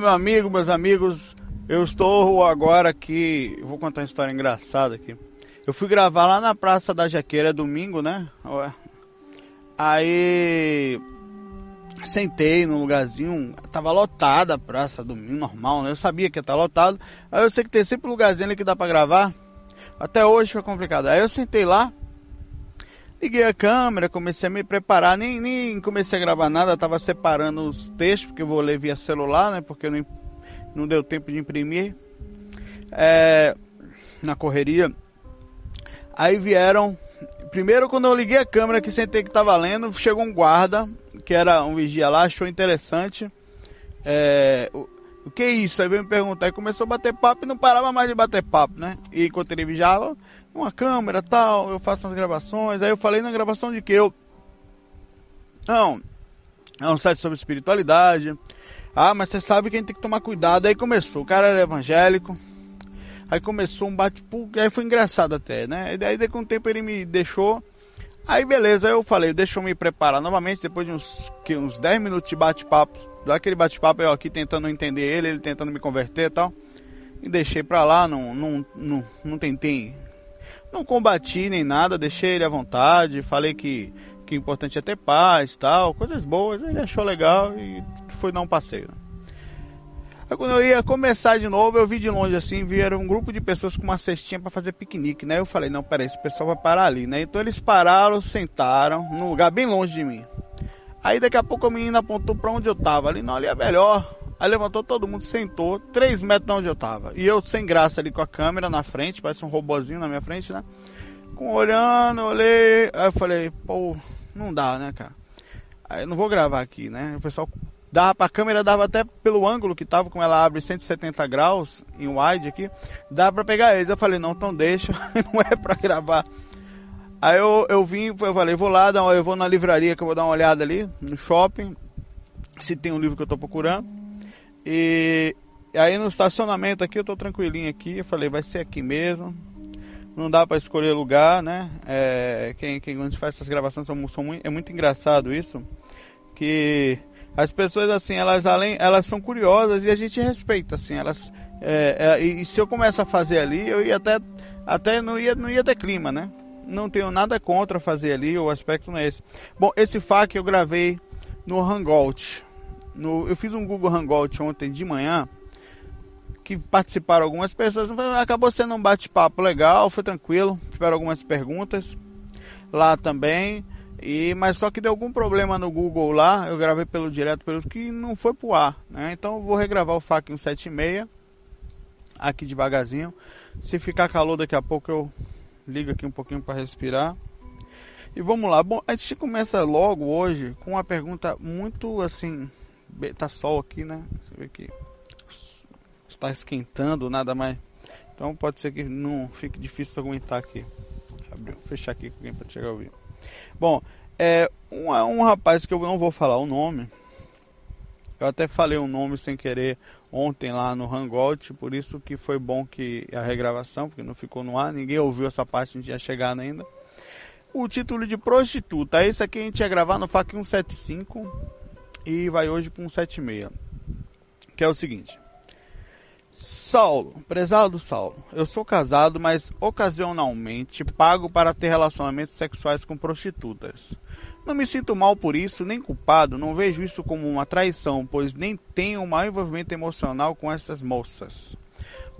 Meu amigo, meus amigos. Eu estou agora aqui. Vou contar uma história engraçada aqui. Eu fui gravar lá na Praça da Jaqueira domingo, né? Aí sentei num lugarzinho, tava lotada a praça domingo, normal, né? Eu sabia que ia estar lotado. Aí eu sei que tem sempre um lugarzinho ali que dá pra gravar. Até hoje foi complicado. Aí eu sentei lá, Liguei a câmera, comecei a me preparar, nem, nem comecei a gravar nada, estava separando os textos, porque eu vou ler via celular, né? Porque não, não deu tempo de imprimir. É, na correria. Aí vieram. Primeiro, quando eu liguei a câmera que sentei que estava lendo, chegou um guarda, que era um vigia lá, achou interessante. É, o, o que é isso? Aí veio me perguntar e começou a bater papo e não parava mais de bater papo, né? E enquanto ele vigiava, uma câmera tal, eu faço as gravações. Aí eu falei na gravação de que eu. Não, é um site sobre espiritualidade. Ah, mas você sabe que a gente tem que tomar cuidado. Aí começou, o cara era evangélico. Aí começou um bate-papo, aí foi engraçado até, né? E aí com o tempo ele me deixou. Aí beleza, eu falei, deixa eu me preparar novamente, depois de uns, que, uns 10 minutos de bate-papo, daquele bate-papo eu aqui tentando entender ele, ele tentando me converter e tal. E deixei pra lá, não, não, não, não tentei não combati nem nada, deixei ele à vontade, falei que, que o importante é ter paz tal, coisas boas, ele achou legal e foi dar um passeio. Aí quando eu ia começar de novo, eu vi de longe assim, vieram um grupo de pessoas com uma cestinha para fazer piquenique, né? Eu falei, não, peraí, esse pessoal vai parar ali, né? Então eles pararam, sentaram, num lugar bem longe de mim. Aí daqui a pouco a menina apontou para onde eu tava, ali, não, ali é melhor. Aí levantou todo mundo, sentou, 3 metros de onde eu tava. E eu sem graça ali com a câmera na frente, parece um robozinho na minha frente, né? Com olhando, olhei, aí eu falei, pô, não dá, né, cara? Aí eu não vou gravar aqui, né? O pessoal dava pra câmera, dava até pelo ângulo que tava, como ela abre 170 graus em wide aqui, dá pra pegar eles. Eu falei, não, então deixa, não é pra gravar. Aí eu, eu vim, eu falei, vou lá, eu vou na livraria que eu vou dar uma olhada ali, no shopping, se tem um livro que eu tô procurando. E aí no estacionamento aqui eu tô tranquilinho aqui, eu falei, vai ser aqui mesmo. Não dá para escolher lugar, né? É, quem, quem quando faz essas gravações são, são muito, é muito engraçado isso, que as pessoas assim, elas além, elas são curiosas e a gente respeita assim, elas é, é, e se eu começar a fazer ali, eu ia até até não ia não ia ter clima, né? Não tenho nada contra fazer ali, o aspecto não é esse. Bom, esse FAQ eu gravei no Hangout, no, eu fiz um Google Hangout ontem de manhã que participaram algumas pessoas. Acabou sendo um bate-papo legal, foi tranquilo. Tiveram algumas perguntas lá também. E, mas só que deu algum problema no Google lá, eu gravei pelo direto pelo que não foi pro ar, né? Então vou regravar o FAQ 176 aqui devagarzinho. Se ficar calor daqui a pouco eu ligo aqui um pouquinho para respirar. E vamos lá. Bom, a gente começa logo hoje com uma pergunta muito assim tá sol aqui, né? Você vê que está esquentando, nada mais. Então pode ser que não fique difícil aguentar aqui. Abriu, fechar aqui com alguém para chegar a ouvir. Bom, é um, um rapaz que eu não vou falar o nome. Eu até falei o nome sem querer ontem lá no Hangout, por isso que foi bom que a regravação, porque não ficou no ar, ninguém ouviu essa parte, a gente ia chegar ainda. O título de prostituta, esse aqui a gente ia gravar no FAC 175, e vai hoje para um 76. Que é o seguinte. Saulo, prezado Saulo, eu sou casado, mas ocasionalmente pago para ter relacionamentos sexuais com prostitutas. Não me sinto mal por isso, nem culpado, não vejo isso como uma traição, pois nem tenho um maior envolvimento emocional com essas moças.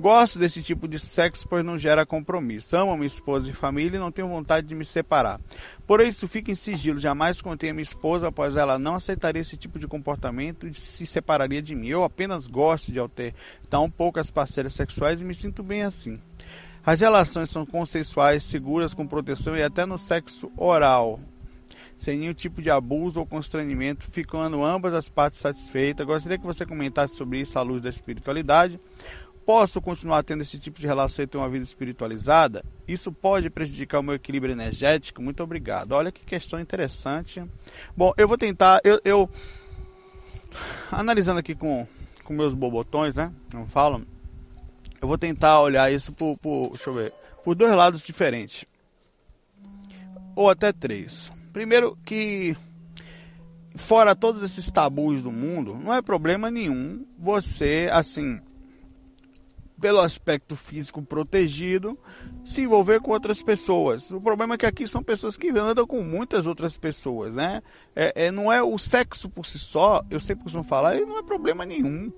Gosto desse tipo de sexo, pois não gera compromisso. Amo minha esposa e família e não tenho vontade de me separar. Por isso, fico em sigilo. Jamais contei a minha esposa, pois ela não aceitaria esse tipo de comportamento e se separaria de mim. Eu apenas gosto de alterar tão poucas parceiras sexuais e me sinto bem assim. As relações são consensuais, seguras, com proteção e até no sexo oral sem nenhum tipo de abuso ou constrangimento, ficando ambas as partes satisfeitas. Gostaria que você comentasse sobre isso à luz da espiritualidade. Posso continuar tendo esse tipo de relação e ter uma vida espiritualizada? Isso pode prejudicar o meu equilíbrio energético? Muito obrigado. Olha que questão interessante. Bom, eu vou tentar. Eu, eu analisando aqui com, com meus bobotões, né? Não falam. Eu vou tentar olhar isso por, por, deixa eu ver, por dois lados diferentes. Ou até três. Primeiro que fora todos esses tabus do mundo, não é problema nenhum você assim pelo aspecto físico protegido, se envolver com outras pessoas. O problema é que aqui são pessoas que andam com muitas outras pessoas, né? É, é não é o sexo por si só, eu sempre costumo falar, não é problema nenhum.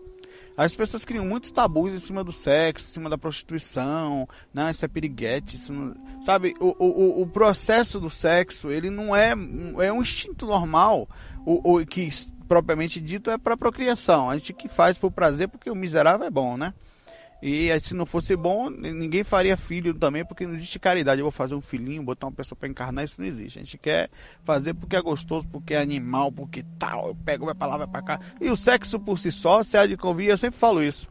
As pessoas criam muitos tabus em cima do sexo, em cima da prostituição, não, isso é piriguete, isso não... sabe? O, o, o processo do sexo, ele não é, é um instinto normal, o, o que propriamente dito é para procriação. A gente que faz por prazer porque o miserável é bom, né? E se não fosse bom, ninguém faria filho também, porque não existe caridade. Eu vou fazer um filhinho, botar uma pessoa para encarnar, isso não existe. A gente quer fazer porque é gostoso, porque é animal, porque tal. Eu pego, lá, vai pra cá. E o sexo por si só, se há de convir, eu sempre falo isso.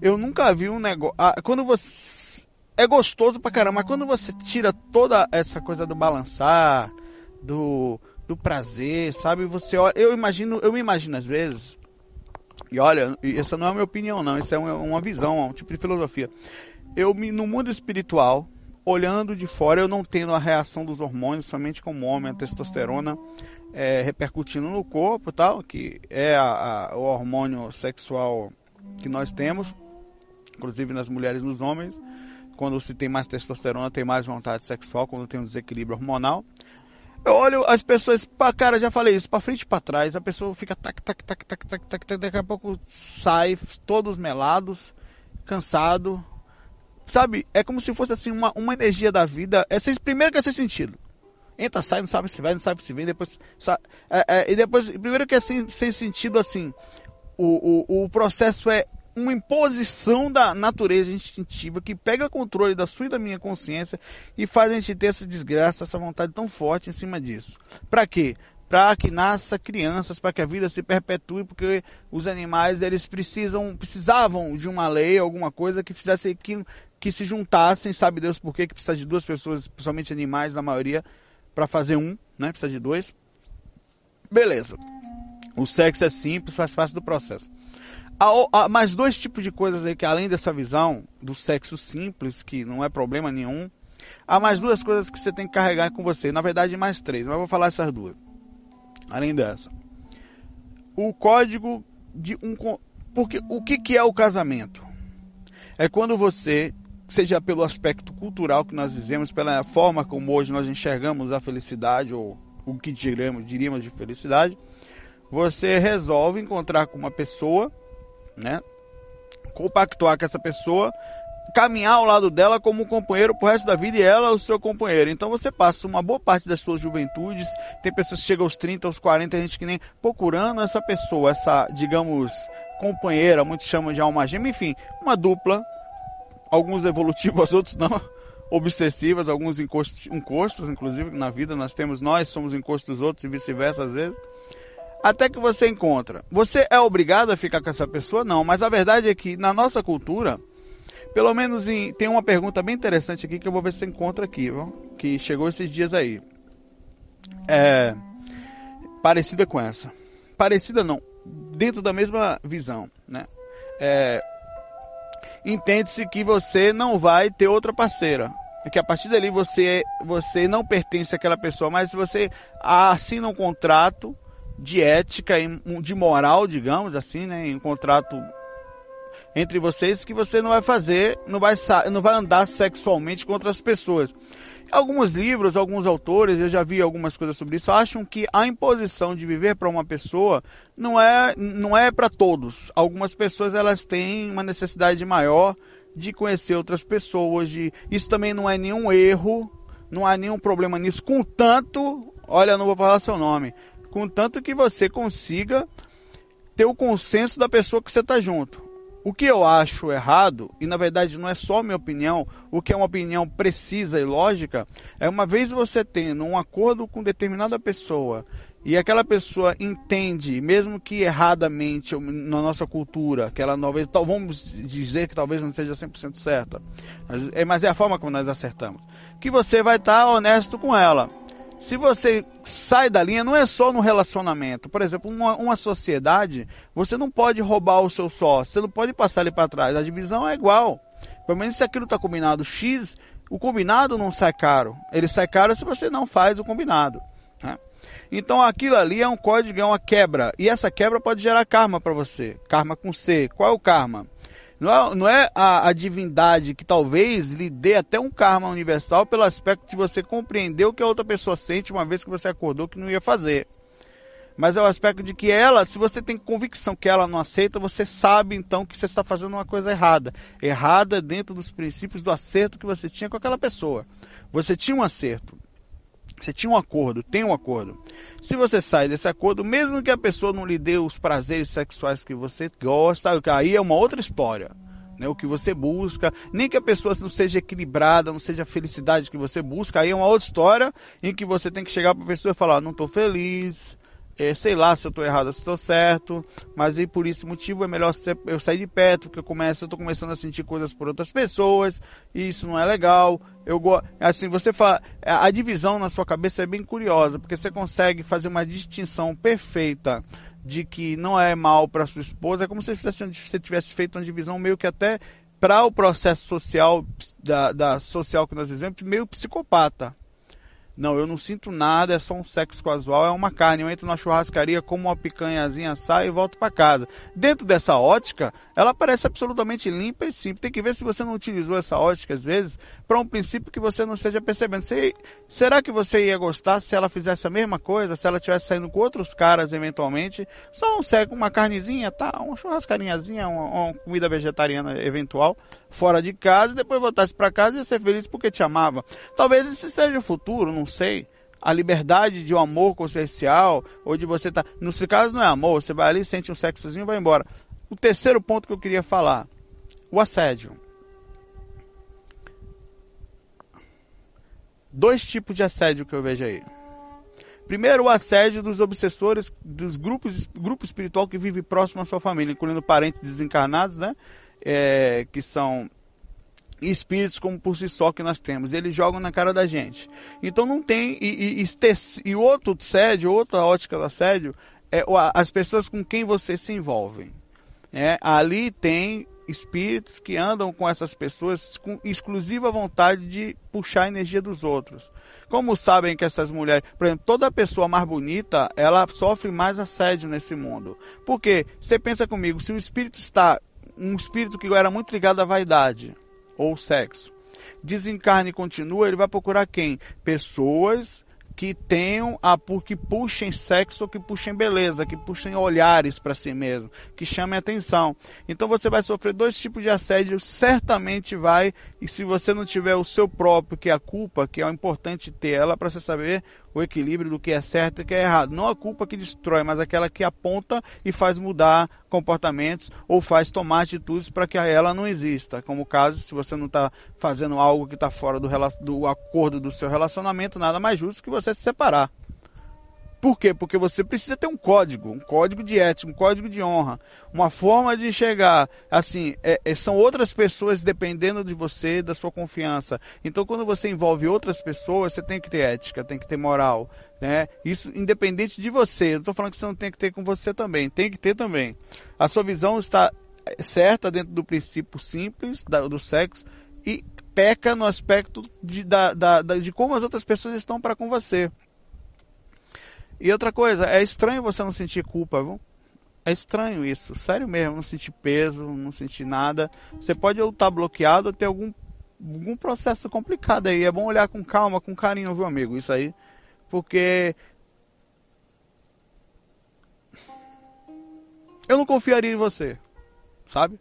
Eu nunca vi um negócio. Ah, quando você. É gostoso pra caramba, mas quando você tira toda essa coisa do balançar, do, do prazer, sabe? Você olha. Eu imagino, eu me imagino às vezes e olha, essa não é a minha opinião, não. Isso é uma visão, um tipo de filosofia. Eu, no mundo espiritual, olhando de fora, eu não tendo a reação dos hormônios, somente como homem, a testosterona é, repercutindo no corpo, tal, que é a, a, o hormônio sexual que nós temos, inclusive nas mulheres e nos homens. Quando se tem mais testosterona, tem mais vontade sexual, quando tem um desequilíbrio hormonal. Eu olho as pessoas, pá, cara, já falei isso, para frente e para trás, a pessoa fica tac, tac, tac, tac, tac, tac, tac, daqui a pouco sai, todos melados, cansado. Sabe, é como se fosse assim uma, uma energia da vida. É primeiro que é sem sentido. Entra, sai, não sabe se vai, não sabe se vem, depois. É, é, e depois, primeiro que é sem, sem sentido assim. O, o, o processo é uma imposição da natureza instintiva que pega controle da sua e da minha consciência e faz a gente ter essa desgraça, essa vontade tão forte em cima disso. Para quê? Para que nasça crianças, para que a vida se perpetue, porque os animais eles precisam, precisavam de uma lei, alguma coisa que fizesse que, que se juntassem, sabe Deus por quê? Que precisa de duas pessoas, principalmente animais, na maioria, para fazer um, né? Precisa de dois. Beleza. O sexo é simples, faz parte do processo. Há, há, mais dois tipos de coisas aí que além dessa visão do sexo simples, que não é problema nenhum, há mais duas coisas que você tem que carregar com você. Na verdade, mais três, mas vou falar essas duas. Além dessa. O código de um. Porque o que, que é o casamento? É quando você, seja pelo aspecto cultural que nós dizemos, pela forma como hoje nós enxergamos a felicidade, ou o que diríamos, diríamos de felicidade, você resolve encontrar com uma pessoa né? Compactuar com essa pessoa, caminhar ao lado dela como companheiro pro resto da vida e ela o seu companheiro. Então você passa uma boa parte das suas juventudes, tem pessoas que chegam aos 30, aos 40, gente que nem procurando essa pessoa, essa, digamos, companheira, muitos chamam de alma gêmea, enfim, uma dupla, alguns evolutivos, outros não, obsessivas, alguns encostos, encostos, inclusive na vida nós temos, nós somos encostos dos outros e vice-versa às vezes até que você encontra. Você é obrigado a ficar com essa pessoa? Não, mas a verdade é que na nossa cultura, pelo menos em, tem uma pergunta bem interessante aqui que eu vou ver se encontra aqui, viu? que chegou esses dias aí. É, parecida com essa. Parecida não, dentro da mesma visão, né? É, Entende-se que você não vai ter outra parceira. É que a partir dali você, você não pertence àquela pessoa, mas você assina um contrato de ética e de moral, digamos assim, né, em um contrato entre vocês que você não vai fazer, não vai, não vai andar sexualmente com outras pessoas. Alguns livros, alguns autores, eu já vi algumas coisas sobre isso, acham que a imposição de viver para uma pessoa não é, não é para todos. Algumas pessoas elas têm uma necessidade maior de conhecer outras pessoas. De... Isso também não é nenhum erro, não há nenhum problema nisso. Contanto, olha, não vou falar seu nome, contanto que você consiga ter o consenso da pessoa que você está junto. O que eu acho errado, e na verdade não é só minha opinião, o que é uma opinião precisa e lógica, é uma vez você tendo um acordo com determinada pessoa e aquela pessoa entende, mesmo que erradamente na nossa cultura, que ela talvez, vamos dizer que talvez não seja 100% certa, é, mas é a forma como nós acertamos, que você vai estar honesto com ela se você sai da linha, não é só no relacionamento. Por exemplo, uma, uma sociedade, você não pode roubar o seu sócio, você não pode passar ele para trás. A divisão é igual. Pelo menos se aquilo está combinado X, o combinado não sai caro. Ele sai caro se você não faz o combinado. Né? Então aquilo ali é um código, é uma quebra. E essa quebra pode gerar karma para você. Karma com C. Qual é o karma? Não é, não é a, a, divindade que talvez lhe dê até um karma universal pelo aspecto de você compreender o que a outra pessoa sente uma vez que você acordou que não ia fazer. Mas é o aspecto de que ela, se você tem convicção que ela não aceita, você sabe então que você está fazendo uma coisa errada. Errada dentro dos princípios do acerto que você tinha com aquela pessoa. Você tinha um acerto. Você tinha um acordo, tem um acordo. Se você sai desse acordo, mesmo que a pessoa não lhe dê os prazeres sexuais que você gosta, aí é uma outra história. Né, o que você busca, nem que a pessoa não seja equilibrada, não seja a felicidade que você busca, aí é uma outra história em que você tem que chegar para a pessoa e falar: não estou feliz, é, sei lá se eu estou errado se estou certo, mas aí por esse motivo é melhor eu sair de perto, porque eu começo, eu estou começando a sentir coisas por outras pessoas, e isso não é legal. Eu assim, você fala, a divisão na sua cabeça é bem curiosa, porque você consegue fazer uma distinção perfeita de que não é mal para sua esposa, é como se você, tivesse feito uma divisão meio que até para o processo social da, da social que nós vivemos, meio psicopata. Não, eu não sinto nada, é só um sexo casual, é uma carne. Eu entro na churrascaria, como uma picanhazinha, saio e volto para casa. Dentro dessa ótica, ela parece absolutamente limpa e simples. Tem que ver se você não utilizou essa ótica, às vezes, para um princípio que você não esteja percebendo. Será que você ia gostar se ela fizesse a mesma coisa, se ela estivesse saindo com outros caras, eventualmente? Só um sexo, uma carnezinha, tá? Uma churrascarinhazinha, uma, uma comida vegetariana eventual, fora de casa, e depois voltasse para casa e ia ser feliz porque te amava. Talvez esse seja o futuro, não sei, a liberdade de um amor consciencial, ou de você estar. Tá, no caso não é amor, você vai ali, sente um sexozinho e vai embora. O terceiro ponto que eu queria falar: o assédio. Dois tipos de assédio que eu vejo aí. Primeiro, o assédio dos obsessores dos grupos, grupo espiritual que vive próximo à sua família, incluindo parentes desencarnados, né? É, que são espíritos como por si só que nós temos. Eles jogam na cara da gente. Então não tem. E, e, e, outro assédio, outra ótica do assédio, é as pessoas com quem você se envolve. É, ali tem espíritos que andam com essas pessoas com exclusiva vontade de puxar a energia dos outros. Como sabem que essas mulheres, por exemplo, toda pessoa mais bonita, ela sofre mais assédio nesse mundo. Porque você pensa comigo, se o espírito está um espírito que era muito ligado à vaidade, ou sexo. Desencarne continua, ele vai procurar quem? Pessoas que tenham a que puxem sexo que puxem beleza, que puxem olhares para si mesmo, que chamem atenção. Então você vai sofrer dois tipos de assédio, certamente vai, e se você não tiver o seu próprio, que é a culpa, que é importante ter ela para você saber o equilíbrio do que é certo e que é errado. Não a culpa que destrói, mas aquela que aponta e faz mudar comportamentos ou faz tomar atitudes para que ela não exista. Como o caso, se você não está fazendo algo que está fora do, do acordo do seu relacionamento, nada mais justo que você se separar. Por quê? Porque você precisa ter um código, um código de ética, um código de honra, uma forma de chegar. Assim, é, é, são outras pessoas dependendo de você, da sua confiança. Então, quando você envolve outras pessoas, você tem que ter ética, tem que ter moral. Né? Isso independente de você. Eu não estou falando que você não tem que ter com você também, tem que ter também. A sua visão está certa dentro do princípio simples da, do sexo e peca no aspecto de, da, da, de como as outras pessoas estão para com você. E outra coisa, é estranho você não sentir culpa, viu? É estranho isso, sério mesmo, não sentir peso, não sentir nada. Você pode ou estar tá bloqueado ou ter algum, algum processo complicado aí. É bom olhar com calma, com carinho, viu, amigo? Isso aí. Porque. Eu não confiaria em você, sabe?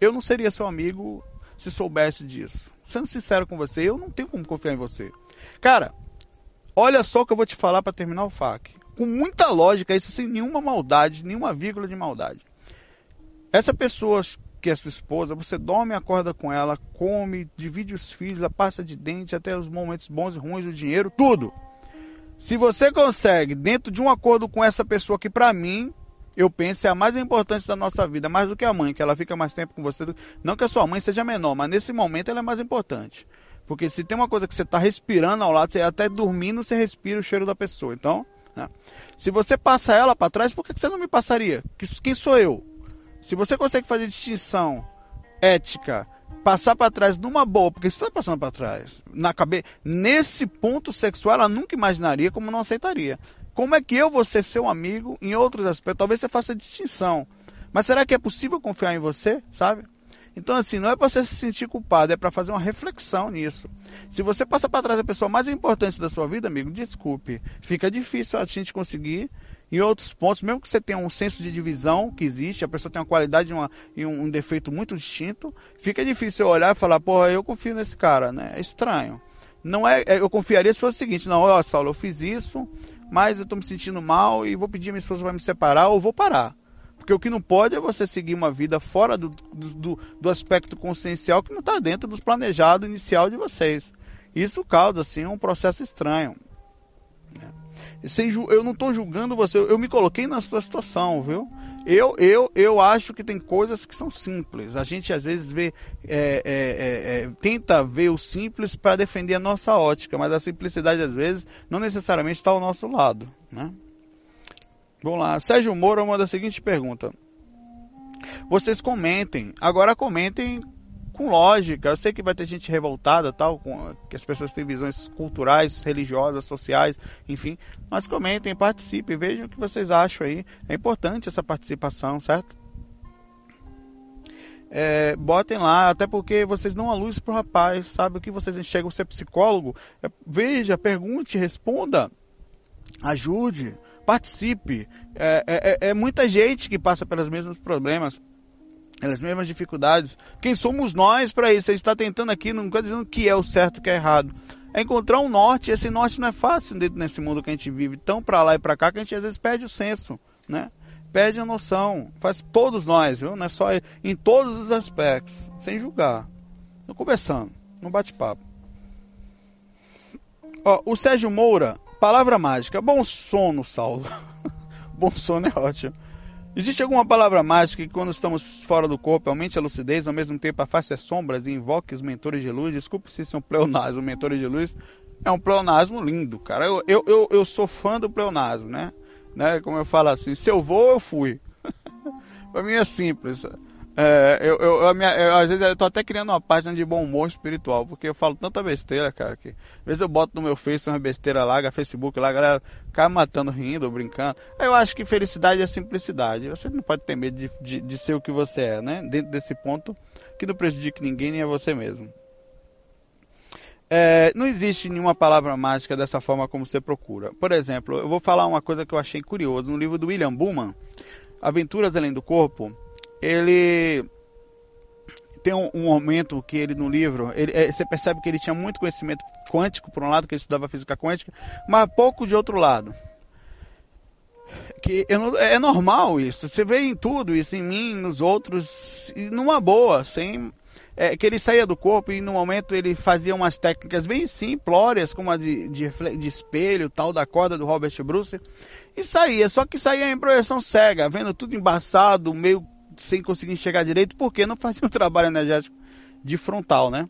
Eu não seria seu amigo se soubesse disso. Sendo sincero com você, eu não tenho como confiar em você. Cara, olha só o que eu vou te falar para terminar o FAQ. Com muita lógica, isso sem nenhuma maldade, nenhuma vírgula de maldade. Essa pessoa que é sua esposa, você dorme, acorda com ela, come, divide os filhos, a pasta de dente, até os momentos bons e ruins, o dinheiro, tudo. Se você consegue, dentro de um acordo com essa pessoa que para mim, eu penso é a mais importante da nossa vida, mais do que a mãe, que ela fica mais tempo com você. Não que a sua mãe seja menor, mas nesse momento ela é mais importante. Porque se tem uma coisa que você está respirando ao lado, você até dormindo, você respira o cheiro da pessoa. Então, né? se você passa ela para trás, por que você não me passaria? Quem sou eu? Se você consegue fazer distinção ética, passar para trás numa boa, porque você está passando para trás, na cabeça, nesse ponto sexual, ela nunca imaginaria como não aceitaria. Como é que eu vou ser seu amigo em outros aspectos? Talvez você faça distinção. Mas será que é possível confiar em você, sabe? Então, assim, não é para você se sentir culpado, é para fazer uma reflexão nisso. Se você passa para trás a pessoa mais importante da sua vida, amigo, desculpe. Fica difícil a gente conseguir em outros pontos, mesmo que você tenha um senso de divisão que existe, a pessoa tem uma qualidade uma, e um, um, defeito muito distinto, fica difícil olhar e falar, porra, eu confio nesse cara, né? É estranho. Não é, é eu confiaria se fosse o seguinte, não, ó, Saulo, eu fiz isso, mas eu estou me sentindo mal e vou pedir minha esposa para me separar ou vou parar. Porque o que não pode é você seguir uma vida fora do, do, do aspecto consciencial que não está dentro dos planejados inicial de vocês. Isso causa, assim, um processo estranho. Né? eu não estou julgando você, eu me coloquei na sua situação, viu? Eu, eu, eu acho que tem coisas que são simples. A gente às vezes vê, é, é, é, é tenta ver o simples para defender a nossa ótica, mas a simplicidade às vezes não necessariamente está ao nosso lado. Né? Vamos lá, Sérgio Moura manda a seguinte pergunta. Vocês comentem, agora comentem com lógica. Eu sei que vai ter gente revoltada, tal, com, que as pessoas têm visões culturais, religiosas, sociais, enfim. Mas comentem, participem, vejam o que vocês acham aí. É importante essa participação, certo? É, botem lá, até porque vocês dão a luz pro rapaz, sabe o que vocês enxergam ser psicólogo? É, veja, pergunte, responda, ajude, participe. É, é, é muita gente que passa pelos mesmos problemas as mesmas dificuldades. Quem somos nós para isso? Você está tentando aqui, não está dizendo que é o certo que é errado. É encontrar um norte, esse norte não é fácil dentro desse mundo que a gente vive, tão para lá e para cá, que a gente às vezes perde o senso, né? Perde a noção. Faz todos nós, viu? Não é só em todos os aspectos, sem julgar. Não conversando, no bate-papo. Ó, o Sérgio Moura, palavra mágica. Bom sono, Saulo. Bom sono é ótimo. Existe alguma palavra mágica que quando estamos fora do corpo aumente a lucidez, ao mesmo tempo afaste as sombras e invoque os mentores de luz? Desculpe se isso é um pleonasmo, mentores de luz. É um pleonasmo lindo, cara. Eu, eu, eu, eu sou fã do pleonasmo, né? né? Como eu falo assim, se eu vou, eu fui. pra mim é simples. É, eu, eu, eu, minha, eu, às vezes eu tô até criando uma página de bom humor espiritual, porque eu falo tanta besteira, cara, que às vezes eu boto no meu Face uma besteira lá, Facebook lá, a galera cai matando, rindo, brincando. Eu acho que felicidade é simplicidade. Você não pode ter medo de, de, de ser o que você é, né? Dentro desse ponto, que não prejudique ninguém nem a você mesmo. É, não existe nenhuma palavra mágica dessa forma como você procura. Por exemplo, eu vou falar uma coisa que eu achei curioso. No livro do William Buman, Aventuras Além do Corpo, ele tem um, um, momento que ele no livro, ele, é, você percebe que ele tinha muito conhecimento quântico por um lado, que ele estudava física quântica, mas pouco de outro lado. Que não, é normal isso. Você vê em tudo isso, em mim, nos outros, numa boa, sem é, que ele saía do corpo e no momento ele fazia umas técnicas bem simplórias, como a de, de, de espelho, tal da corda do Robert Bruce, e saía. Só que saía em projeção cega, vendo tudo embaçado, meio sem conseguir enxergar direito, porque não fazia um trabalho energético de frontal, né?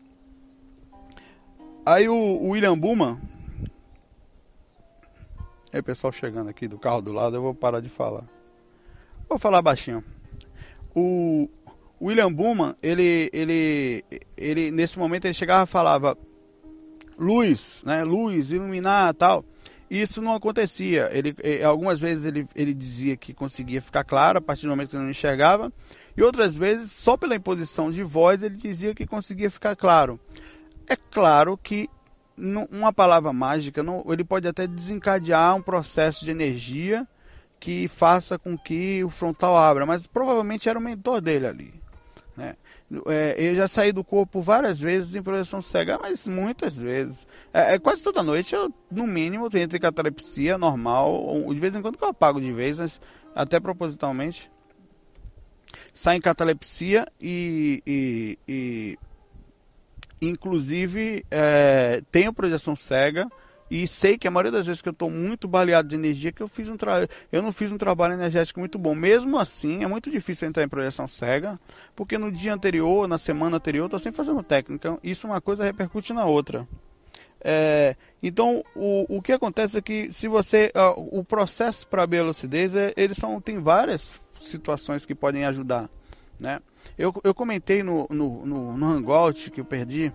Aí o, o William Buman. Aí o pessoal chegando aqui do carro do lado, eu vou parar de falar. Vou falar baixinho. O William Buman, ele, ele, ele, nesse momento ele chegava e falava luz, né? Luz, iluminar tal. Isso não acontecia. Ele, algumas vezes ele, ele dizia que conseguia ficar claro a partir do momento que não enxergava, e outras vezes, só pela imposição de voz, ele dizia que conseguia ficar claro. É claro que uma palavra mágica, não, ele pode até desencadear um processo de energia que faça com que o frontal abra, mas provavelmente era o mentor dele ali. Né? É, eu já saí do corpo várias vezes em projeção cega, mas muitas vezes. É, é quase toda noite eu, no mínimo, tenho catalepsia normal. De vez em quando que eu apago de vez, mas até propositalmente. Sai em catalepsia e, e, e inclusive é, tenho projeção cega e sei que a maioria das vezes que eu estou muito baleado de energia, que eu fiz um eu não fiz um trabalho energético muito bom. Mesmo assim, é muito difícil entrar em projeção cega, porque no dia anterior, na semana anterior, estou sempre fazendo técnica. Isso uma coisa repercute na outra. É, então, o, o que acontece é que se você, uh, o processo para a lucidez, é, eles são, tem várias situações que podem ajudar, né? Eu, eu comentei no, no, no, no Hangout que eu perdi,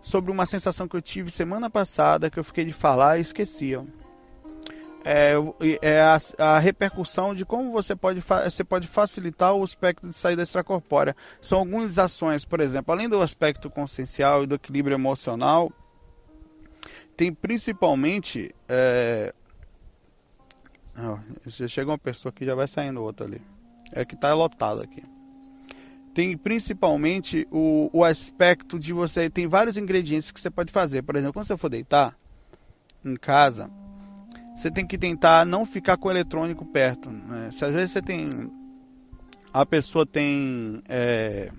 sobre uma sensação que eu tive semana passada que eu fiquei de falar e esquecia. É, é a, a, repercussão de como você pode, você pode facilitar o aspecto de saída extracorpórea. São algumas ações, por exemplo, além do aspecto consciencial e do equilíbrio emocional, tem principalmente. É... Oh, chega uma pessoa aqui já vai saindo outra ali. É que está lotado aqui tem principalmente o, o aspecto de você. Tem vários ingredientes que você pode fazer. Por exemplo, quando você for deitar em casa, você tem que tentar não ficar com o eletrônico perto. Né? Se às vezes você tem. A pessoa tem. É,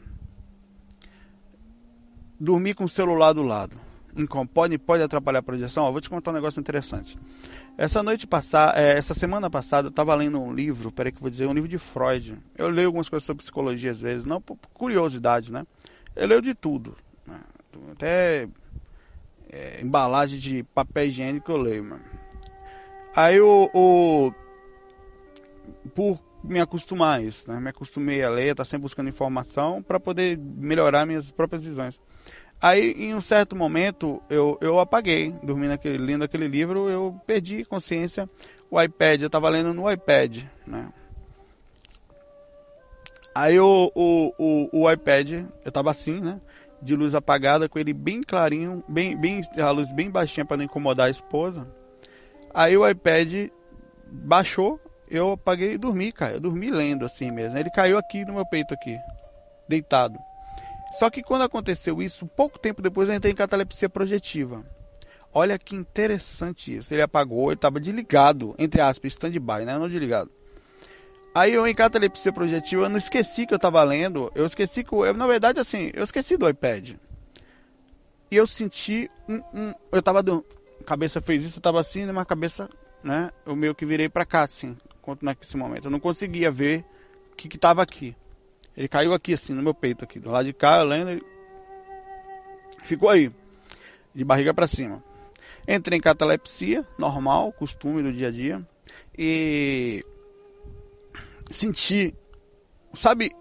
dormir com o celular do lado. Pode, pode atrapalhar a projeção? Ó, vou te contar um negócio interessante. Essa noite passada, é, essa semana passada, eu estava lendo um livro, peraí que eu vou dizer, um livro de Freud. Eu leio algumas coisas sobre psicologia às vezes, não por curiosidade, né? Eu leio de tudo, né? até é, embalagem de papel higiênico eu leio, mano. Aí o, o por me acostumar a isso, né? Me acostumei a ler, tá sempre buscando informação para poder melhorar minhas próprias visões. Aí, em um certo momento, eu, eu apaguei, dormindo aquele, lendo aquele livro, eu perdi consciência. O iPad, eu estava lendo no iPad, né? Aí o, o, o, o iPad, eu estava assim, né? De luz apagada, com ele bem clarinho, bem, bem, a luz bem baixinha para não incomodar a esposa. Aí o iPad baixou, eu apaguei e dormi, cara. Eu dormi lendo assim mesmo. Ele caiu aqui no meu peito aqui, deitado. Só que quando aconteceu isso, pouco tempo depois eu entrei em catalepsia projetiva. Olha que interessante isso. Ele apagou, ele estava desligado, entre aspas, stand-by, né? Não desligado. Aí eu em catalepsia projetiva, eu não esqueci que eu estava lendo, eu esqueci que eu, na verdade assim, eu esqueci do iPad. E eu senti um, um eu estava do cabeça fez isso, eu estava assim, minha cabeça, né? Eu meio que virei para cá assim, enquanto nesse momento, eu não conseguia ver o que estava aqui. Ele caiu aqui assim no meu peito aqui, do lado de cá, eu lendo, ele ficou aí, de barriga para cima. Entrei em catalepsia, normal, costume do dia a dia, e senti, sabe?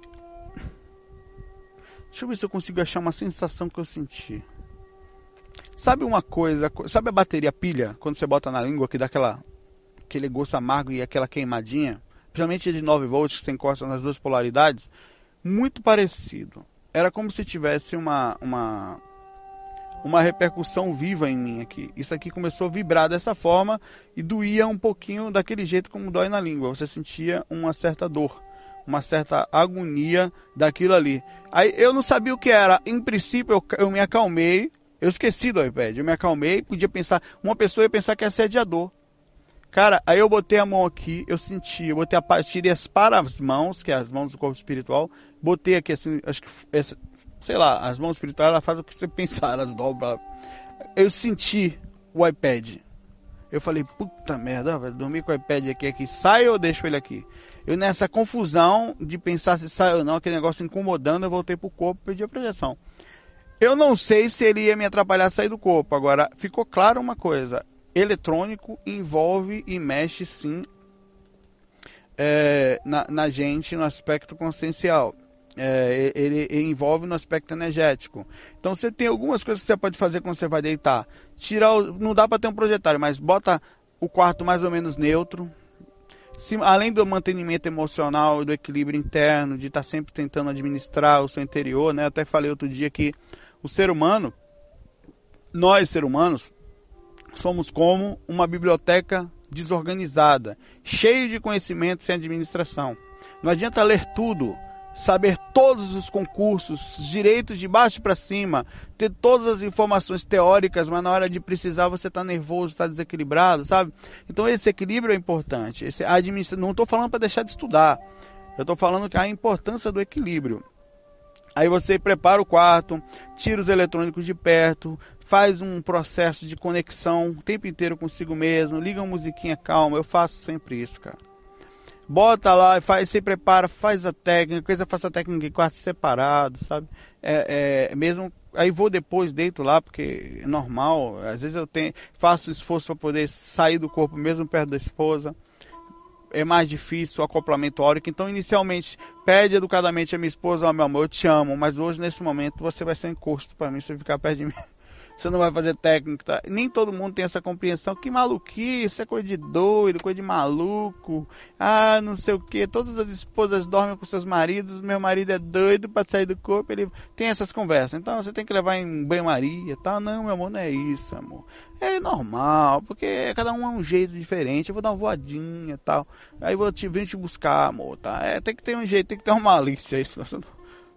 Deixa eu ver se eu consigo achar uma sensação que eu senti. Sabe uma coisa, sabe a bateria pilha, quando você bota na língua que dá aquela, aquele gosto amargo e aquela queimadinha? Principalmente de 9 volts que você encosta nas duas polaridades muito parecido. Era como se tivesse uma, uma, uma repercussão viva em mim aqui. Isso aqui começou a vibrar dessa forma e doía um pouquinho daquele jeito como dói na língua. Você sentia uma certa dor, uma certa agonia daquilo ali. Aí eu não sabia o que era. Em princípio eu, eu me acalmei. Eu esqueci do iPad. Eu me acalmei. Podia pensar. Uma pessoa ia pensar que é assediador. Cara, aí eu botei a mão aqui, eu senti, eu botei a tirei as para as mãos, que é as mãos do corpo espiritual, botei aqui assim, acho que essa, sei lá, as mãos espirituais ela faz o que você pensar, elas dobram. Eu senti o iPad. Eu falei, puta merda, vai dormir com o iPad aqui, aqui, sai ou deixo ele aqui? Eu nessa confusão de pensar se sai ou não, aquele negócio incomodando, eu voltei pro corpo e pedi a projeção. Eu não sei se ele ia me atrapalhar a sair do corpo. Agora, ficou claro uma coisa: eletrônico envolve e mexe sim é, na, na, gente no aspecto consciencial. É, ele, ele, envolve no aspecto energético. Então você tem algumas coisas que você pode fazer quando você vai deitar. Tirar o, não dá para ter um projetário, mas bota o quarto mais ou menos neutro. Se, além do mantenimento emocional, do equilíbrio interno, de estar tá sempre tentando administrar o seu interior, né? Até falei outro dia que o ser humano, nós ser humanos, somos como uma biblioteca desorganizada, cheio de conhecimento sem administração. Não adianta ler tudo saber todos os concursos, direitos de baixo para cima, ter todas as informações teóricas, mas na hora de precisar você está nervoso, está desequilibrado, sabe? Então esse equilíbrio é importante. Esse administra... Não estou falando para deixar de estudar, eu estou falando que a importância do equilíbrio. Aí você prepara o quarto, tira os eletrônicos de perto, faz um processo de conexão o tempo inteiro consigo mesmo, liga uma musiquinha calma. Eu faço sempre isso, cara bota lá, faz, se prepara, faz a técnica, coisa faça a técnica em quarto separado, sabe? É, é, mesmo aí vou depois deito lá porque é normal. Às vezes eu tenho, faço esforço para poder sair do corpo mesmo perto da esposa. É mais difícil o acoplamento órico. Então, inicialmente, pede educadamente a minha esposa: Ó, oh, meu amor, eu te amo, mas hoje, nesse momento, você vai ser um encosto para mim se ficar perto de mim você não vai fazer técnica. Tá? Nem todo mundo tem essa compreensão. Que maluquice, é coisa de doido, coisa de maluco. Ah, não sei o que. Todas as esposas dormem com seus maridos. Meu marido é doido para sair do corpo. Ele tem essas conversas. Então você tem que levar em banho-maria tal. Não, meu amor, não é isso, amor. É normal, porque cada um é um jeito diferente. Eu vou dar uma voadinha e tal. Aí vou te vir te buscar, amor, tá? É, tem que ter um jeito, tem que ter uma malícia. Isso não,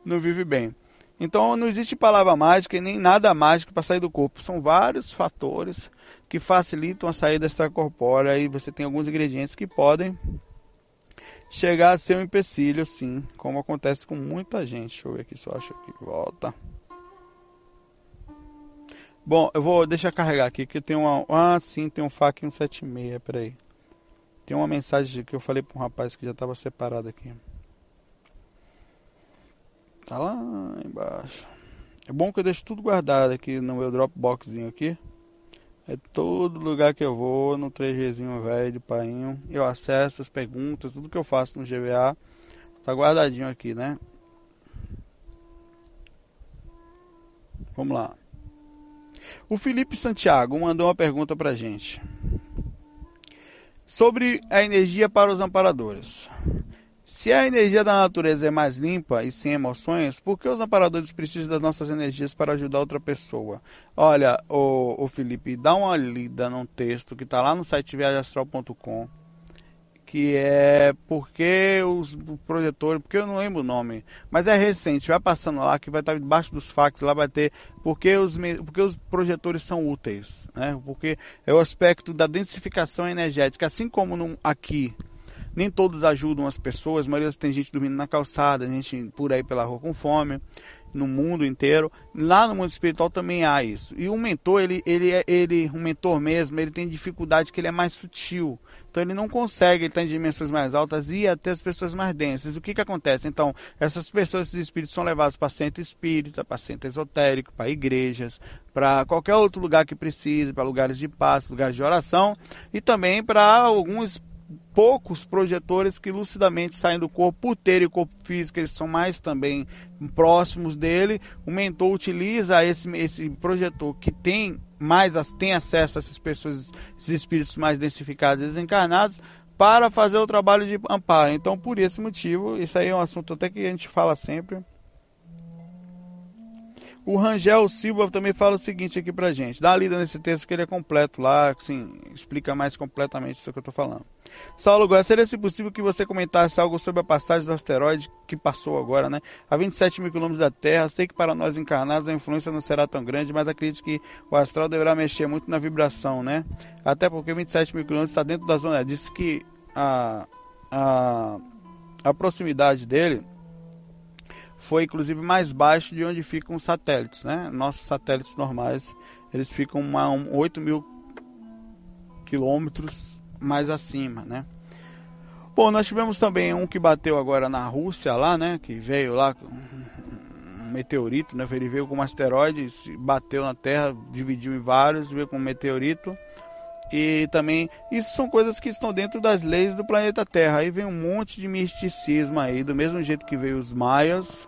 não vive bem. Então não existe palavra mágica e nem nada mágico para sair do corpo. São vários fatores que facilitam a saída extracorpórea e você tem alguns ingredientes que podem chegar a ser um empecilho, sim, como acontece com muita gente. Deixa eu ver aqui se eu acho que volta. Bom, eu vou deixar carregar aqui que tem uma. Ah, sim, tem um FAQ 176, peraí. Tem uma mensagem que eu falei para um rapaz que já estava separado aqui. Tá lá embaixo. É bom que eu deixo tudo guardado aqui no meu Dropboxzinho aqui. É todo lugar que eu vou, no 3Gzinho velho de painho. Eu acesso as perguntas, tudo que eu faço no GVA. Tá guardadinho aqui, né? Vamos lá. O Felipe Santiago mandou uma pergunta pra gente. Sobre a energia para os amparadores. Se a energia da natureza é mais limpa e sem emoções, por que os amparadores precisam das nossas energias para ajudar outra pessoa? Olha, o, o Felipe, dá uma lida num texto que está lá no site viajastral.com, que é porque os projetores, porque eu não lembro o nome, mas é recente, vai passando lá, que vai estar debaixo dos fax, lá vai ter porque os, porque os projetores são úteis, né? Porque é o aspecto da densificação energética, assim como no, aqui nem todos ajudam as pessoas, a maioria tem gente dormindo na calçada, gente por aí pela rua com fome, no mundo inteiro. Lá no mundo espiritual também há isso. E o mentor, ele, ele é ele, um mentor mesmo, ele tem dificuldade que ele é mais sutil. Então ele não consegue estar em dimensões mais altas e até as pessoas mais densas. O que que acontece? Então, essas pessoas, esses espíritos são levados para centro espírita, para centro esotérico, para igrejas, para qualquer outro lugar que precise, para lugares de paz, lugares de oração e também para alguns poucos projetores que lucidamente saem do corpo por terem corpo físico, eles são mais também próximos dele. O mentor utiliza esse, esse projetor que tem mais tem acesso a essas pessoas, esses espíritos mais densificados, desencarnados, para fazer o trabalho de amparo. Então, por esse motivo, isso aí é um assunto até que a gente fala sempre. O Rangel Silva também fala o seguinte aqui pra gente. Dá uma lida nesse texto que ele é completo lá, assim, explica mais completamente isso que eu tô falando. Saulo Góes, seria se possível que você comentasse algo sobre a passagem do asteroide que passou agora, né? A 27 mil quilômetros da Terra. Sei que para nós encarnados a influência não será tão grande, mas acredito que o astral deverá mexer muito na vibração, né? Até porque 27 mil quilômetros está dentro da zona. Disse que a, a, a proximidade dele foi inclusive mais baixo de onde ficam os satélites, né? Nossos satélites normais, eles ficam a 8 mil quilômetros mais acima, né? Bom, nós tivemos também um que bateu agora na Rússia lá, né? Que veio lá um meteorito, né? Ele veio com um asteroide, bateu na Terra, dividiu em vários, veio com um meteorito. E também, isso são coisas que estão dentro das leis do planeta Terra. Aí vem um monte de misticismo aí, do mesmo jeito que veio os maias,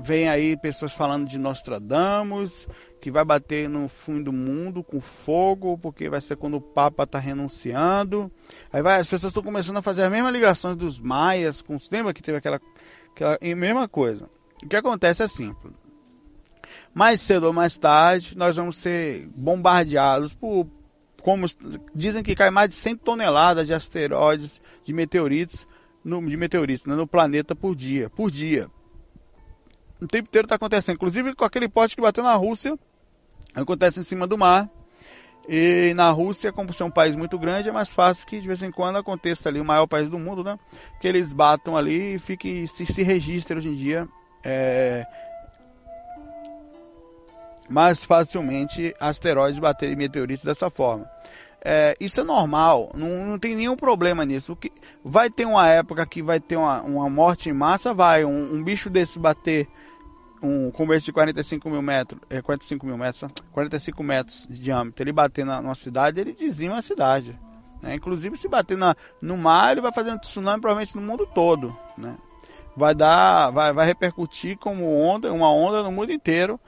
Vem aí pessoas falando de Nostradamus, que vai bater no fim do mundo com fogo, porque vai ser quando o Papa está renunciando. Aí vai, as pessoas estão começando a fazer as mesmas ligações dos maias, com lembra que teve aquela, aquela mesma coisa. O que acontece é simples. Mais cedo ou mais tarde, nós vamos ser bombardeados por, como dizem que cai mais de 100 toneladas de asteroides, de meteoritos no, de meteoritos né, no planeta por dia. Por dia. O tempo inteiro está acontecendo. Inclusive com aquele poste que bateu na Rússia, acontece em cima do mar. E na Rússia, como ser um país muito grande, é mais fácil que de vez em quando aconteça ali, o maior país do mundo, né? Que eles batam ali e fique, se, se registre hoje em dia é, mais facilmente asteroides baterem meteoritos dessa forma. É, isso é normal, não, não, tem nenhum problema nisso. Que, vai ter uma época que vai ter uma, uma morte em massa, vai. Um, um bicho desse bater um converte de 45 mil metros, é, 45 mil metros, 45 metros de diâmetro, ele bater na, numa cidade, ele dizima a cidade. Né? Inclusive, se bater na, no mar, ele vai fazer um tsunami provavelmente no mundo todo. Né? Vai dar, vai, vai repercutir como onda, uma onda no mundo inteiro.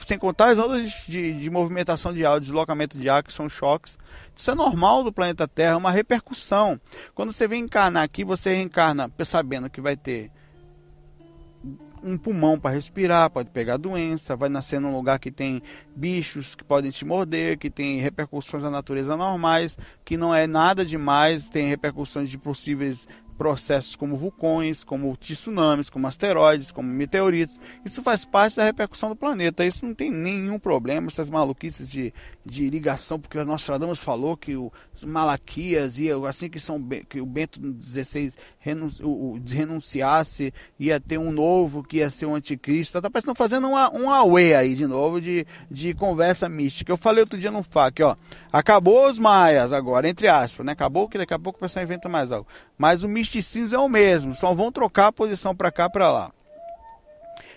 Sem contar as ondas de, de movimentação de ar, deslocamento de ar, que são choques. Isso é normal do planeta Terra, uma repercussão. Quando você vem encarnar aqui, você reencarna sabendo que vai ter um pulmão para respirar, pode pegar doença, vai nascer num lugar que tem bichos que podem te morder, que tem repercussões da natureza normais, que não é nada demais, tem repercussões de possíveis processos como vulcões, como tsunamis, como asteroides, como meteoritos. Isso faz parte da repercussão do planeta. Isso não tem nenhum problema, essas maluquices de, de ligação, porque o Nostradamus falou que o Malaquias ia, assim que, são, que o Bento XVI renunciasse, ia ter um novo que ia ser o anticristo. Tá parecendo fazendo uma, um away aí de novo de, de conversa mística. Eu falei outro dia no FAQ, ó. Acabou os maias agora, entre aspas, né? Acabou que daqui a pouco o pessoal inventa mais algo. Mas o misticismo é o mesmo, só vão trocar a posição para cá para lá.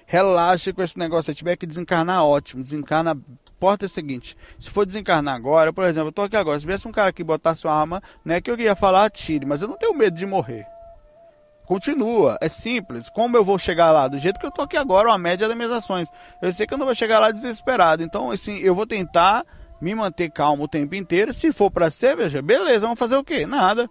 Relaxa com esse negócio, se tiver que desencarnar, ótimo. Desencarna, porta é o seguinte, se for desencarnar agora, por exemplo, eu tô aqui agora, se tivesse um cara que botasse uma arma, né, que eu ia falar, tire, mas eu não tenho medo de morrer. Continua, é simples. Como eu vou chegar lá? Do jeito que eu tô aqui agora, a média das minhas ações. Eu sei que eu não vou chegar lá desesperado. Então, assim, eu vou tentar me manter calmo o tempo inteiro. Se for para ser, veja, beleza, vamos fazer o quê? Nada.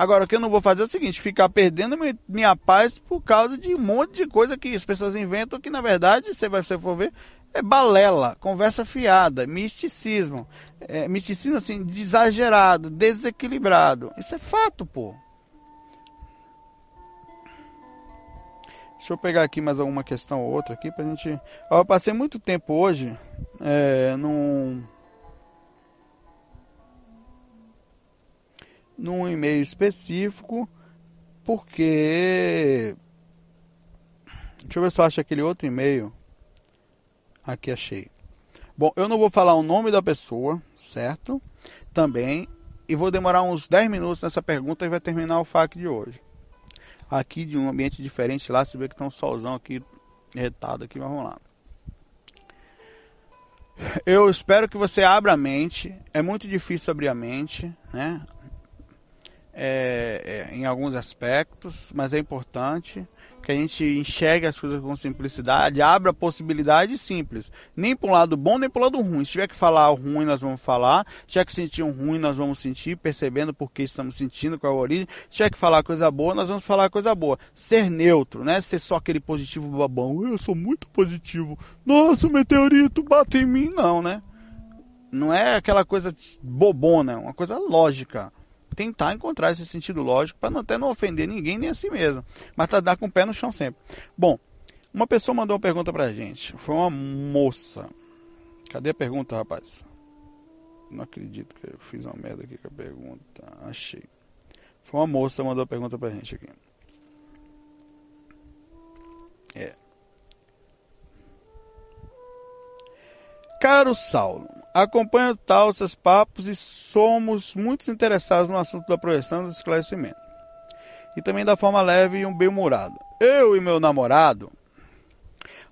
Agora, o que eu não vou fazer é o seguinte: ficar perdendo minha paz por causa de um monte de coisa que as pessoas inventam que, na verdade, você se for ver, é balela, conversa fiada, misticismo. É, misticismo, assim, exagerado, desequilibrado. Isso é fato, pô. Deixa eu pegar aqui mais alguma questão ou outra aqui pra gente. Eu passei muito tempo hoje é, num num e-mail específico, porque. Deixa eu ver se eu acho aquele outro e-mail. Aqui achei. Bom, eu não vou falar o nome da pessoa, certo? Também. E vou demorar uns 10 minutos nessa pergunta e vai terminar o FAQ de hoje. Aqui de um ambiente diferente lá, você vê que tem um solzão aqui retado aqui, mas vamos lá. Eu espero que você abra a mente. É muito difícil abrir a mente, né? É, é, em alguns aspectos, mas é importante que a gente enxergue as coisas com simplicidade, abra possibilidade simples, nem para um lado bom nem para o lado ruim. Se tiver que falar o ruim, nós vamos falar. Se tiver que sentir um ruim, nós vamos sentir, percebendo por que estamos sentindo, qual é a origem. Se tiver que falar coisa boa, nós vamos falar coisa boa. Ser neutro, né? Ser só aquele positivo babão. Eu sou muito positivo. Nossa, o meteorito bate em mim, não, né? Não é aquela coisa bobona, é uma coisa lógica tentar encontrar esse sentido lógico para até não ofender ninguém nem a si mesmo, mas tá dar com o pé no chão sempre. Bom, uma pessoa mandou uma pergunta pra gente. Foi uma moça. Cadê a pergunta, rapaz? Não acredito que eu fiz uma merda aqui com a pergunta. Achei. Foi uma moça que mandou a pergunta pra gente aqui. É. Caro Saulo, acompanho tal seus papos e somos muito interessados no assunto da projeção do esclarecimento. E também da forma leve e um bem-humorado. Eu e meu namorado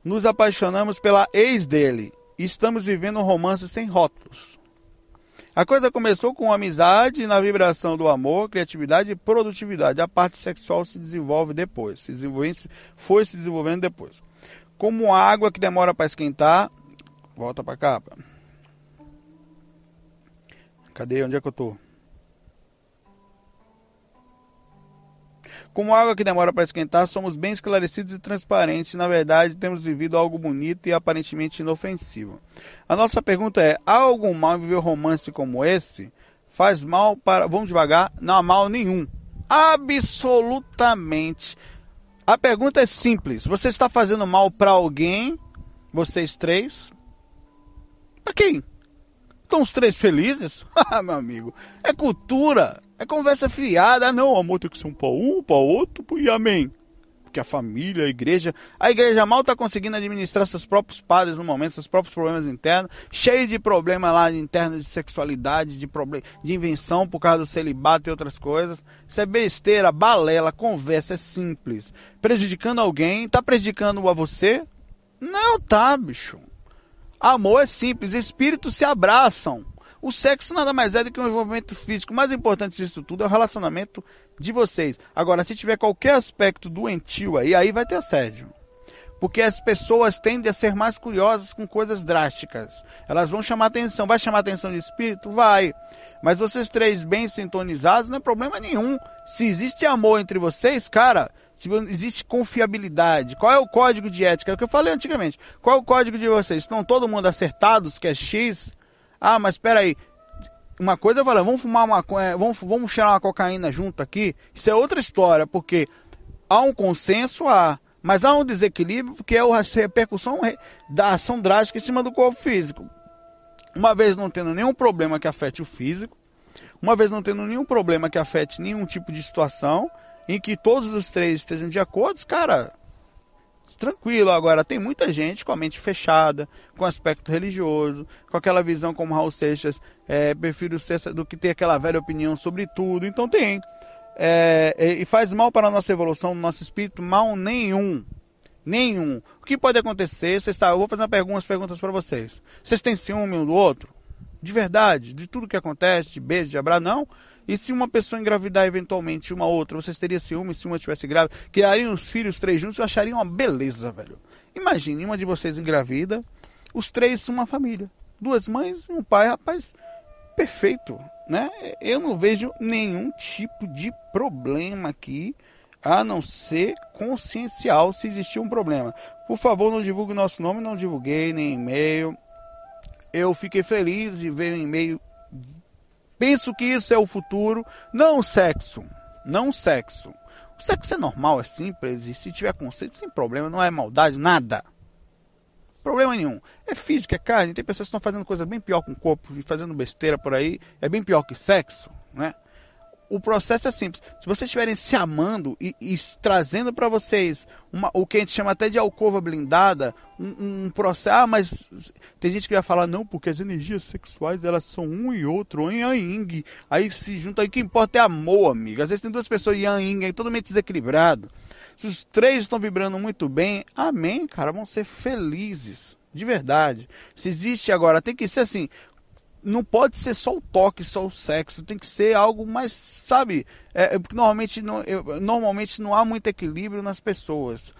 nos apaixonamos pela ex dele e estamos vivendo um romance sem rótulos. A coisa começou com amizade na vibração do amor, criatividade e produtividade. A parte sexual se desenvolve depois, se foi se desenvolvendo depois. Como água que demora para esquentar, Volta pra cá. Cadê? Onde é que eu tô? Como água que demora para esquentar, somos bem esclarecidos e transparentes. Na verdade, temos vivido algo bonito e aparentemente inofensivo. A nossa pergunta é: há algum mal em viver um romance como esse? Faz mal para. Vamos devagar, não há mal nenhum. Absolutamente. A pergunta é simples: você está fazendo mal para alguém? Vocês três? Para quem? Estão os três felizes? Ah, meu amigo, é cultura, é conversa fiada. Ah, não, amor tem que ser um para um, para outro, e amém porque a família, a igreja, a igreja mal está conseguindo administrar seus próprios padres no momento, seus próprios problemas internos, cheio de problemas lá internos de sexualidade, de problem, de invenção por causa do celibato e outras coisas. Isso é besteira, balela, conversa, é simples. Prejudicando alguém, está prejudicando a você? Não tá, bicho. Amor é simples, espíritos se abraçam. O sexo nada mais é do que um envolvimento físico. O mais importante disso tudo é o relacionamento de vocês. Agora, se tiver qualquer aspecto doentio aí, aí vai ter assédio. Porque as pessoas tendem a ser mais curiosas com coisas drásticas. Elas vão chamar atenção. Vai chamar atenção de espírito? Vai. Mas vocês três bem sintonizados, não é problema nenhum. Se existe amor entre vocês, cara, se existe confiabilidade, qual é o código de ética? É o que eu falei antigamente. Qual é o código de vocês? Estão todo mundo acertados, que é X? Ah, mas espera aí. Uma coisa eu falei, vamos fumar uma vamos, vamos cheirar uma cocaína junto aqui. Isso é outra história, porque há um consenso, há, mas há um desequilíbrio, porque é a repercussão da ação drástica em cima do corpo físico. Uma vez não tendo nenhum problema que afete o físico, uma vez não tendo nenhum problema que afete nenhum tipo de situação, em que todos os três estejam de acordo, cara, tranquilo. Agora, tem muita gente com a mente fechada, com aspecto religioso, com aquela visão como Raul Seixas, é, prefiro ser do que ter aquela velha opinião sobre tudo. Então tem. É, e faz mal para a nossa evolução, no nosso espírito, mal nenhum. Nenhum. O que pode acontecer? Você está, eu vou fazer algumas perguntas para vocês. Vocês têm ciúme um do outro? De verdade? De tudo que acontece? De beijo, de abraço? Não? E se uma pessoa engravidar eventualmente uma outra, vocês teriam ciúme se uma estivesse grávida? Criariam os filhos três juntos, eu acharia uma beleza, velho. Imagine, uma de vocês engravida, os três uma família. Duas mães e um pai, rapaz, perfeito, né? Eu não vejo nenhum tipo de problema aqui, a não ser consciencial se existir um problema. Por favor, não divulgue nosso nome, não divulguei nem e-mail. Eu fiquei feliz de ver um e-mail Penso que isso é o futuro, não o sexo. Não o sexo. O sexo é normal, é simples, e se tiver conceito, sem problema, não é maldade, nada. Problema nenhum. É física, é carne. Tem pessoas que estão fazendo coisa bem pior com o corpo e fazendo besteira por aí. É bem pior que sexo, né? O processo é simples. Se vocês estiverem se amando e, e trazendo para vocês uma, o que a gente chama até de alcova blindada, um, um, processo. Ah, mas tem gente que vai falar, não, porque as energias sexuais elas são um e outro, em yang. Aí se junta, aí o que importa é amor, amigo. Às vezes tem duas pessoas yang, aí totalmente desequilibrado. Se os três estão vibrando muito bem, amém, cara, vão ser felizes. De verdade. Se existe agora, tem que ser assim não pode ser só o toque, só o sexo, tem que ser algo mais, sabe? É, é porque normalmente não, eu, normalmente não há muito equilíbrio nas pessoas.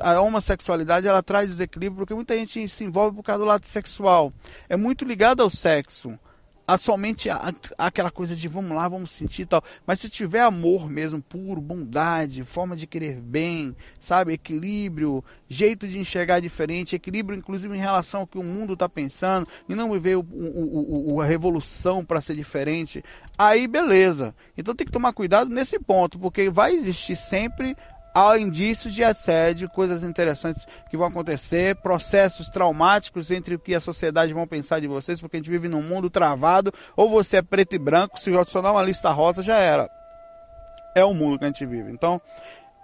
A homossexualidade ela traz desequilíbrio porque muita gente se envolve por causa do lado sexual. É muito ligado ao sexo a somente a, a, aquela coisa de vamos lá, vamos sentir tal. Mas se tiver amor mesmo, puro, bondade, forma de querer bem, sabe, equilíbrio, jeito de enxergar diferente, equilíbrio inclusive em relação ao que o mundo está pensando, e não viver o, o, o, a revolução para ser diferente, aí beleza. Então tem que tomar cuidado nesse ponto, porque vai existir sempre há indícios de assédio, coisas interessantes que vão acontecer, processos traumáticos entre o que a sociedade vão pensar de vocês, porque a gente vive num mundo travado, ou você é preto e branco, se adicionar uma lista rosa já era. É o mundo que a gente vive. Então,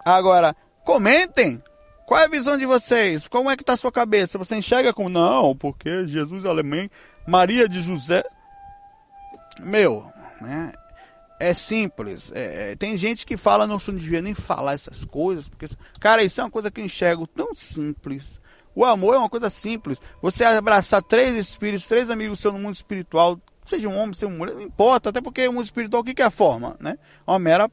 agora, comentem. Qual é a visão de vocês? Como é que está a sua cabeça? Você enxerga como, não, porque Jesus é alemão, Maria de José... Meu, né? É simples. É, é, tem gente que fala, não, não devia nem falar essas coisas, porque, cara, isso é uma coisa que eu enxergo tão simples. O amor é uma coisa simples. Você abraçar três espíritos, três amigos seus no mundo espiritual, seja um homem, seja uma mulher, não importa, até porque o mundo espiritual, o que, é a forma? Né? É uma mera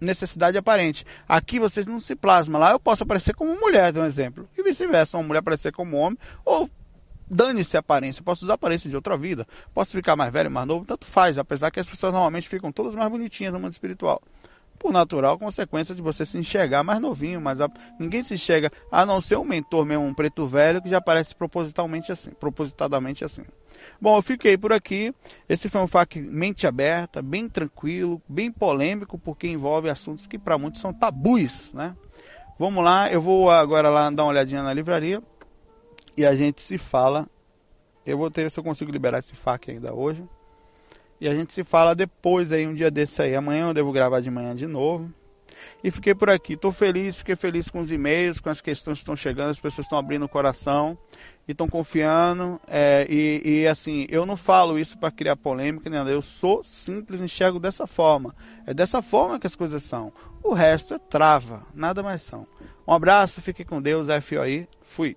necessidade aparente. Aqui vocês não se plasmam. Lá eu posso aparecer como mulher, um exemplo. E vice-versa, uma mulher aparecer como homem, ou dane-se a aparência, posso usar a aparência de outra vida, posso ficar mais velho, mais novo, tanto faz, apesar que as pessoas normalmente ficam todas mais bonitinhas no mundo espiritual. por natural consequência de você se enxergar mais novinho, mas a, ninguém se enxerga, a não ser um mentor mesmo, um preto velho, que já aparece propositalmente assim, propositadamente assim. Bom, eu fiquei por aqui. Esse foi um FAQ mente aberta, bem tranquilo, bem polêmico, porque envolve assuntos que para muitos são tabus, né? Vamos lá, eu vou agora lá dar uma olhadinha na livraria e a gente se fala. Eu vou ter se eu consigo liberar esse FAQ ainda hoje. E a gente se fala depois aí, um dia desse aí. Amanhã eu devo gravar de manhã de novo. E fiquei por aqui. Estou feliz, fiquei feliz com os e-mails, com as questões que estão chegando, as pessoas estão abrindo o coração e estão confiando. É, e, e, assim, eu não falo isso para criar polêmica, nada. Eu sou simples, enxergo dessa forma. É dessa forma que as coisas são. O resto é trava, nada mais são. Um abraço, fique com Deus, FOI. Fui.